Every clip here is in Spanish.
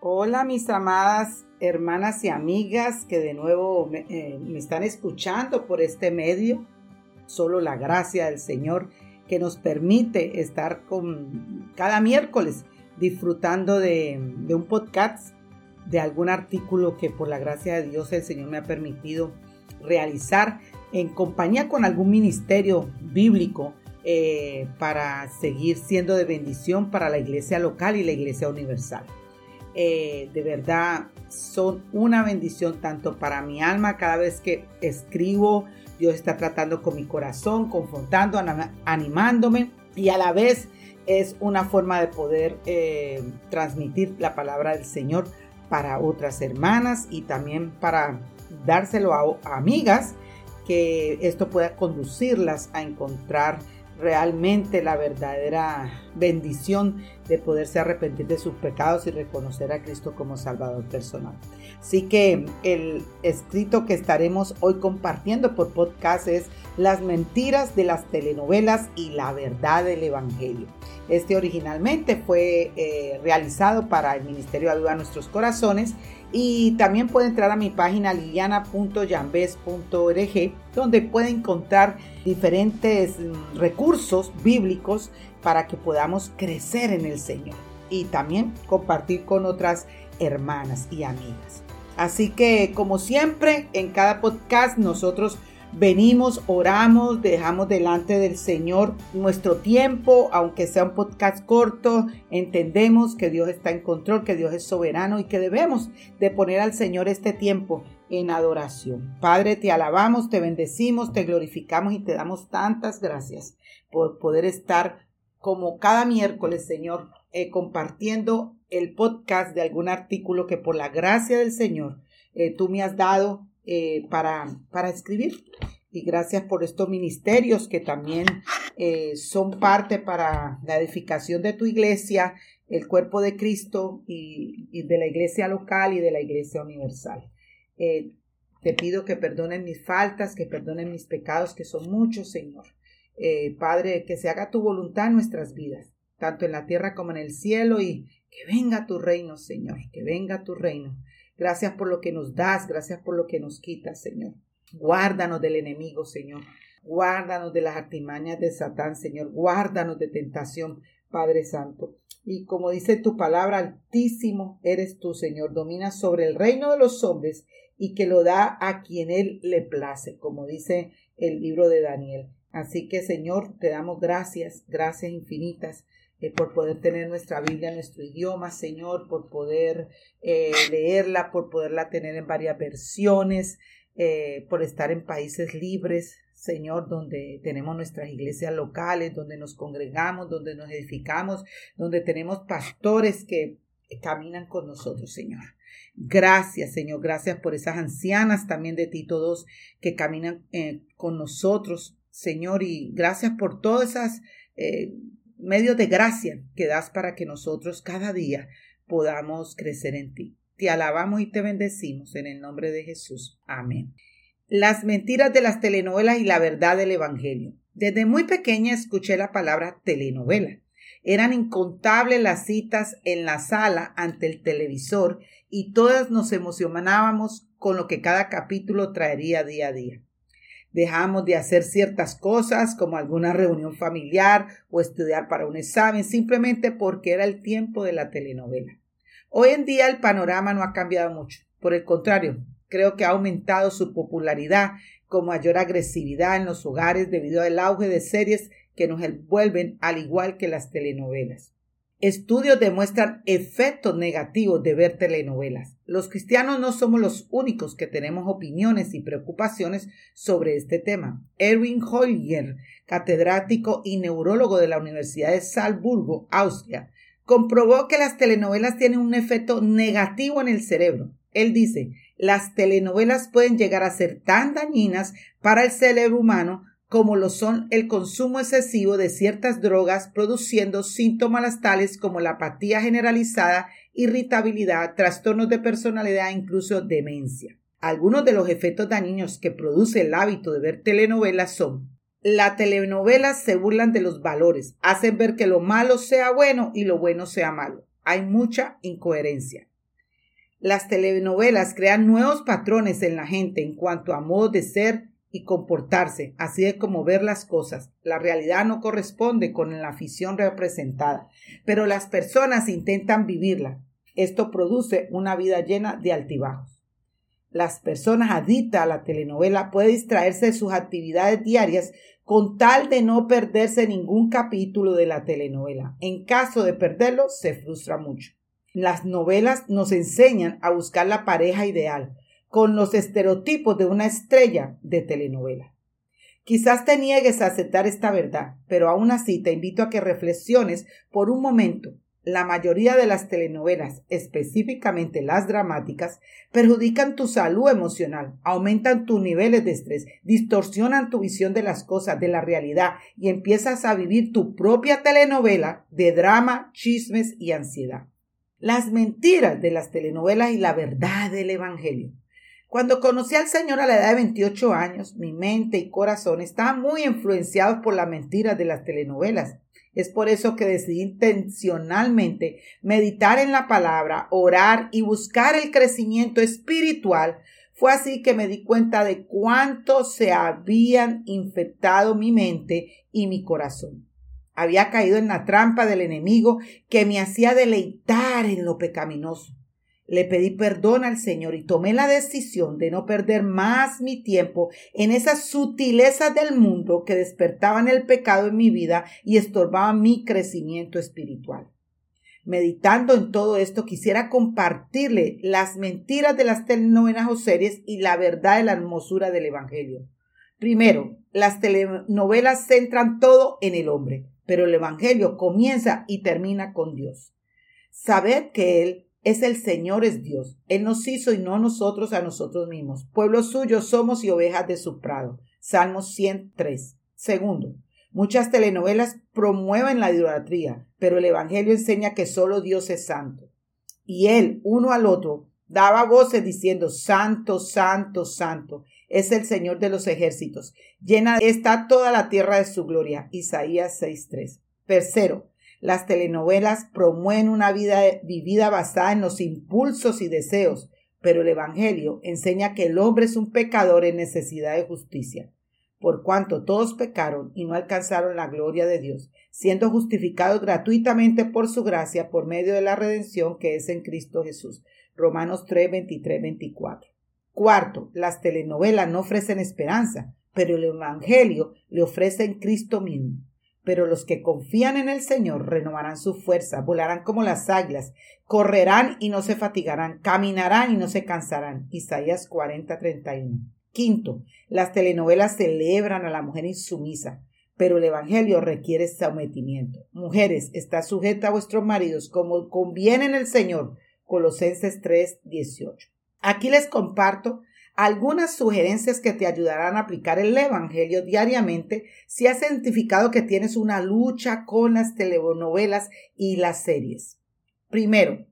Hola mis amadas hermanas y amigas que de nuevo me, eh, me, están escuchando por este medio. Solo la gracia del Señor que nos permite estar con cada miércoles disfrutando de, de un podcast, de algún artículo que por la gracia de Dios el Señor me ha permitido realizar en compañía con algún ministerio bíblico eh, para seguir siendo de bendición para la iglesia local y la iglesia universal. Eh, de verdad son una bendición tanto para mi alma cada vez que escribo. Dios está tratando con mi corazón, confrontando, animándome y a la vez es una forma de poder eh, transmitir la palabra del Señor para otras hermanas y también para dárselo a, a amigas que esto pueda conducirlas a encontrar realmente la verdadera bendición de poderse arrepentir de sus pecados y reconocer a Cristo como Salvador personal. Así que el escrito que estaremos hoy compartiendo por podcast es Las mentiras de las telenovelas y la verdad del Evangelio. Este originalmente fue eh, realizado para el Ministerio Ayuda a Nuestros Corazones y también puede entrar a mi página liliana.yambes.org donde puede encontrar diferentes mm, recursos bíblicos para que podamos crecer en el Señor y también compartir con otras hermanas y amigas. Así que como siempre en cada podcast nosotros venimos, oramos, dejamos delante del Señor nuestro tiempo, aunque sea un podcast corto, entendemos que Dios está en control, que Dios es soberano y que debemos de poner al Señor este tiempo en adoración. Padre, te alabamos, te bendecimos, te glorificamos y te damos tantas gracias por poder estar como cada miércoles, Señor, eh, compartiendo el podcast de algún artículo que por la gracia del Señor eh, tú me has dado eh, para, para escribir. Y gracias por estos ministerios que también son parte para la edificación de tu iglesia, el cuerpo de Cristo y, de la iglesia local y de la iglesia universal. Te pido que perdonen mis faltas, que perdonen mis pecados, que son muchos, Señor. Padre, que se haga tu voluntad en nuestras vidas, tanto en la tierra como en el cielo, y que venga tu reino, Señor, que venga tu reino. Gracias por lo que nos das, gracias por lo que nos quitas, Señor. Guárdanos del enemigo, Señor. Guárdanos de las artimañas de Satán, Señor. Guárdanos de tentación, Padre Santo. Y como dice tu palabra, altísimo eres tú, Señor. Domina sobre el reino de los hombres y que lo da a quien Él le place, como dice el libro de Daniel. Así que, Señor, te damos gracias, gracias infinitas eh, por poder tener nuestra Biblia nuestro idioma, Señor, por poder eh, leerla, por poderla tener en varias versiones, eh, por estar en países libres, Señor, donde tenemos nuestras iglesias locales, donde nos congregamos, donde nos edificamos, donde tenemos pastores que caminan con nosotros, Señor. Gracias, Señor, gracias por esas ancianas también de ti todos que caminan con nosotros, Señor, y gracias por todas esas medios de gracia que das para que nosotros cada día podamos crecer en ti. Te alabamos y te bendecimos en el nombre de Jesús. Amén. Las mentiras de las telenovelas y la verdad del Evangelio. Desde muy pequeña escuché la palabra telenovela. Eran incontables las citas en la sala ante el televisor y todas nos emocionábamos con lo que cada capítulo traería día a día dejamos de hacer ciertas cosas como alguna reunión familiar o estudiar para un examen simplemente porque era el tiempo de la telenovela. Hoy en día el panorama no ha cambiado mucho. Por el contrario, creo que ha aumentado su popularidad con mayor agresividad en los hogares debido al auge de series que nos envuelven al igual que las telenovelas. Estudios demuestran efectos negativos de ver telenovelas. Los cristianos no somos los únicos que tenemos opiniones y preocupaciones sobre este tema. Erwin Holger, catedrático y neurólogo de la Universidad de Salzburgo, Austria, comprobó que las telenovelas tienen un efecto negativo en el cerebro. Él dice, las telenovelas pueden llegar a ser tan dañinas para el cerebro humano como lo son el consumo excesivo de ciertas drogas, produciendo síntomas tales como la apatía generalizada, irritabilidad, trastornos de personalidad e incluso demencia. Algunos de los efectos dañinos que produce el hábito de ver telenovelas son las telenovelas se burlan de los valores, hacen ver que lo malo sea bueno y lo bueno sea malo. Hay mucha incoherencia. Las telenovelas crean nuevos patrones en la gente en cuanto a modo de ser y comportarse, así de como ver las cosas. La realidad no corresponde con la afición representada, pero las personas intentan vivirla. Esto produce una vida llena de altibajos. Las personas adictas a la telenovela pueden distraerse de sus actividades diarias con tal de no perderse ningún capítulo de la telenovela. En caso de perderlo, se frustra mucho. Las novelas nos enseñan a buscar la pareja ideal, con los estereotipos de una estrella de telenovela. Quizás te niegues a aceptar esta verdad, pero aún así te invito a que reflexiones por un momento. La mayoría de las telenovelas, específicamente las dramáticas, perjudican tu salud emocional, aumentan tus niveles de estrés, distorsionan tu visión de las cosas, de la realidad, y empiezas a vivir tu propia telenovela de drama, chismes y ansiedad. Las mentiras de las telenovelas y la verdad del Evangelio. Cuando conocí al Señor a la edad de 28 años, mi mente y corazón estaban muy influenciados por las mentiras de las telenovelas. Es por eso que decidí intencionalmente meditar en la palabra, orar y buscar el crecimiento espiritual. Fue así que me di cuenta de cuánto se habían infectado mi mente y mi corazón. Había caído en la trampa del enemigo que me hacía deleitar en lo pecaminoso. Le pedí perdón al Señor y tomé la decisión de no perder más mi tiempo en esas sutilezas del mundo que despertaban el pecado en mi vida y estorbaban mi crecimiento espiritual. Meditando en todo esto, quisiera compartirle las mentiras de las telenovelas o series y la verdad de la hermosura del Evangelio. Primero, las telenovelas centran todo en el hombre, pero el Evangelio comienza y termina con Dios. Sabed que Él es el Señor es Dios. Él nos hizo y no nosotros a nosotros mismos. Pueblo suyo somos y ovejas de su prado. Salmos 103. Segundo, muchas telenovelas promueven la idolatría, pero el Evangelio enseña que solo Dios es santo. Y él, uno al otro, daba voces diciendo, Santo, Santo, Santo, es el Señor de los ejércitos. Llena está toda la tierra de su gloria. Isaías 6.3. Tercero, las telenovelas promueven una vida vivida basada en los impulsos y deseos, pero el Evangelio enseña que el hombre es un pecador en necesidad de justicia. Por cuanto todos pecaron y no alcanzaron la gloria de Dios, siendo justificados gratuitamente por su gracia por medio de la redención que es en Cristo Jesús. Romanos 3, 23, 24. Cuarto, las telenovelas no ofrecen esperanza, pero el Evangelio le ofrece en Cristo mismo. Pero los que confían en el Señor renovarán su fuerza, volarán como las águilas, correrán y no se fatigarán, caminarán y no se cansarán. Isaías 40, 31. Quinto, las telenovelas celebran a la mujer insumisa, pero el Evangelio requiere sometimiento. Mujeres, está sujeta a vuestros maridos como conviene en el Señor. Colosenses 3, 18. Aquí les comparto algunas sugerencias que te ayudarán a aplicar el Evangelio diariamente si has identificado que tienes una lucha con las telenovelas y las series. Primero,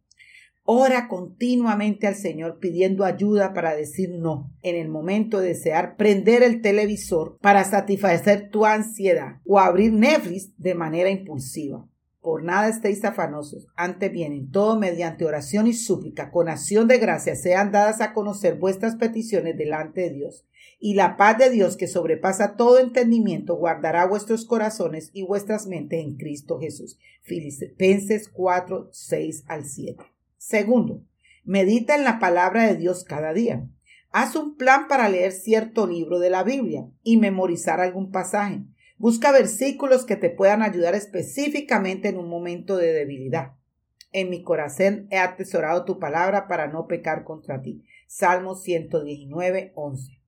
ora continuamente al Señor pidiendo ayuda para decir no en el momento de desear prender el televisor para satisfacer tu ansiedad o abrir Netflix de manera impulsiva. Por nada estéis afanosos, antes bien, en todo mediante oración y súplica, con acción de gracia, sean dadas a conocer vuestras peticiones delante de Dios. Y la paz de Dios, que sobrepasa todo entendimiento, guardará vuestros corazones y vuestras mentes en Cristo Jesús. Filipenses 4, 6 al 7. Segundo, medita en la palabra de Dios cada día. Haz un plan para leer cierto libro de la Biblia y memorizar algún pasaje. Busca versículos que te puedan ayudar específicamente en un momento de debilidad. En mi corazón he atesorado tu palabra para no pecar contra ti. Salmo 119, 11.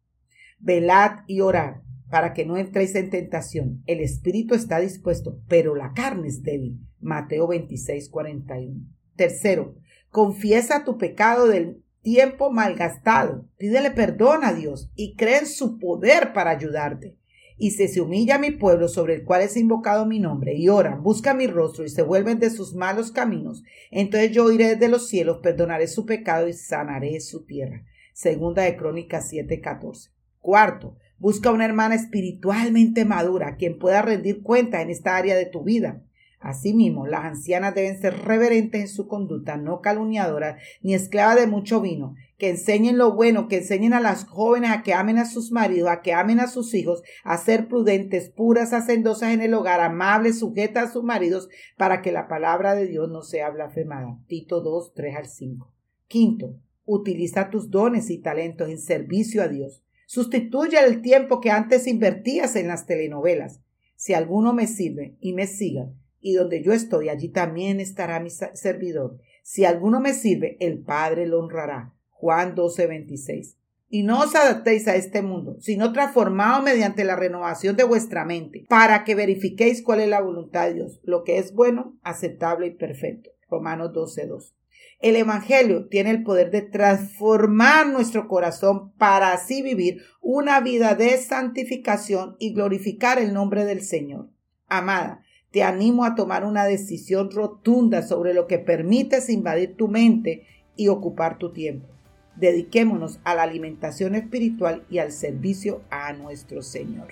Velad y orad para que no entréis en tentación. El espíritu está dispuesto, pero la carne es débil. Mateo 26, 41. Tercero, confiesa tu pecado del tiempo malgastado. Pídele perdón a Dios y cree en su poder para ayudarte y si se humilla mi pueblo sobre el cual es invocado mi nombre, y oran, buscan mi rostro y se vuelven de sus malos caminos, entonces yo iré desde los cielos, perdonaré su pecado y sanaré su tierra. Segunda de Crónicas 7:14. Cuarto, busca una hermana espiritualmente madura, quien pueda rendir cuenta en esta área de tu vida. Asimismo, las ancianas deben ser reverentes en su conducta, no calumniadoras, ni esclavas de mucho vino, que enseñen lo bueno, que enseñen a las jóvenes a que amen a sus maridos, a que amen a sus hijos, a ser prudentes, puras, hacendosas en el hogar, amables, sujetas a sus maridos, para que la palabra de Dios no sea blasfemada. Tito 2, 3 al 5. Quinto, utiliza tus dones y talentos en servicio a Dios. Sustituye el tiempo que antes invertías en las telenovelas. Si alguno me sirve y me siga, y donde yo estoy, allí también estará mi servidor. Si alguno me sirve, el Padre lo honrará. Juan 12, 26. Y no os adaptéis a este mundo, sino transformaos mediante la renovación de vuestra mente, para que verifiquéis cuál es la voluntad de Dios, lo que es bueno, aceptable y perfecto. Romanos 12, 2. El Evangelio tiene el poder de transformar nuestro corazón para así vivir una vida de santificación y glorificar el nombre del Señor. Amada, te animo a tomar una decisión rotunda sobre lo que permites invadir tu mente y ocupar tu tiempo. Dediquémonos a la alimentación espiritual y al servicio a nuestro Señor.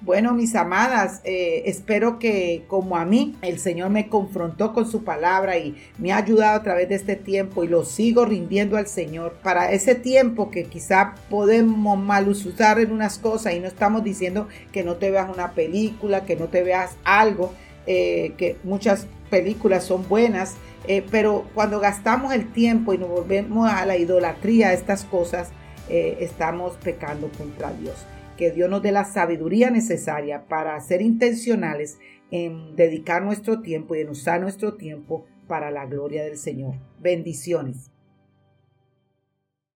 Bueno, mis amadas, eh, espero que como a mí el Señor me confrontó con su palabra y me ha ayudado a través de este tiempo y lo sigo rindiendo al Señor para ese tiempo que quizá podemos mal usar en unas cosas y no estamos diciendo que no te veas una película, que no te veas algo, eh, que muchas películas son buenas, eh, pero cuando gastamos el tiempo y nos volvemos a la idolatría, estas cosas, estamos pecando contra Dios que Dios nos dé la sabiduría necesaria para ser intencionales en dedicar nuestro tiempo y en usar nuestro tiempo para la gloria del Señor. Bendiciones.